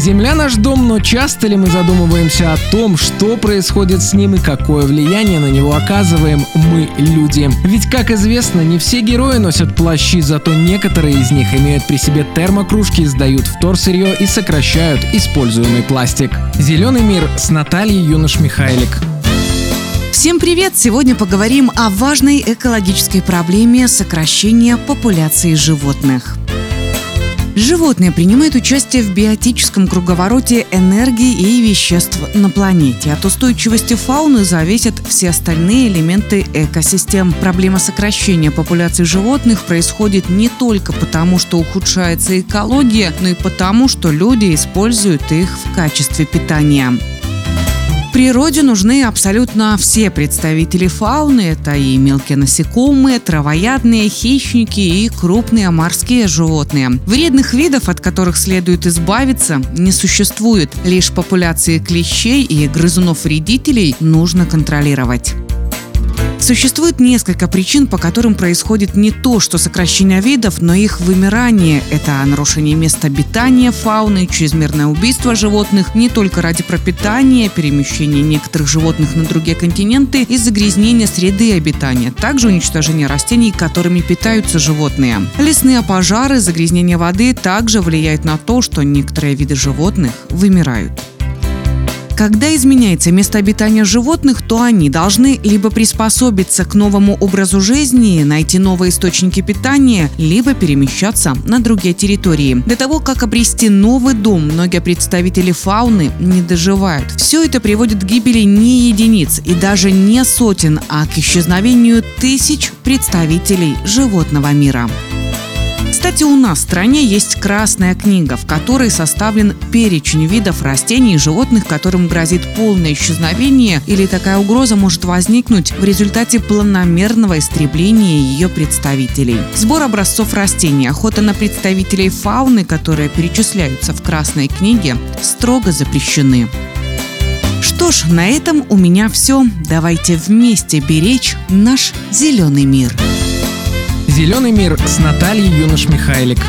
Земля наш дом, но часто ли мы задумываемся о том, что происходит с ним и какое влияние на него оказываем мы, люди? Ведь, как известно, не все герои носят плащи, зато некоторые из них имеют при себе термокружки, сдают вторсырье и сокращают используемый пластик. Зеленый мир с Натальей Юнош-Михайлик. Всем привет! Сегодня поговорим о важной экологической проблеме сокращения популяции животных. Животные принимают участие в биотическом круговороте энергии и веществ на планете. От устойчивости фауны зависят все остальные элементы экосистем. Проблема сокращения популяции животных происходит не только потому, что ухудшается экология, но и потому, что люди используют их в качестве питания природе нужны абсолютно все представители фауны. Это и мелкие насекомые, травоядные, хищники и крупные морские животные. Вредных видов, от которых следует избавиться, не существует. Лишь популяции клещей и грызунов-вредителей нужно контролировать. Существует несколько причин, по которым происходит не то, что сокращение видов, но их вымирание. Это нарушение места обитания фауны, чрезмерное убийство животных не только ради пропитания, перемещение некоторых животных на другие континенты и загрязнение среды обитания, также уничтожение растений, которыми питаются животные. Лесные пожары, загрязнение воды также влияют на то, что некоторые виды животных вымирают. Когда изменяется место обитания животных, то они должны либо приспособиться к новому образу жизни, найти новые источники питания, либо перемещаться на другие территории. До того, как обрести новый дом, многие представители фауны не доживают. Все это приводит к гибели не единиц и даже не сотен, а к исчезновению тысяч представителей животного мира. Кстати, у нас в стране есть Красная книга, в которой составлен перечень видов растений и животных, которым грозит полное исчезновение или такая угроза может возникнуть в результате планомерного истребления ее представителей. Сбор образцов растений, охота на представителей фауны, которые перечисляются в Красной книге, строго запрещены. Что ж, на этом у меня все. Давайте вместе беречь наш зеленый мир. «Зеленый мир» с Натальей Юнош-Михайлик.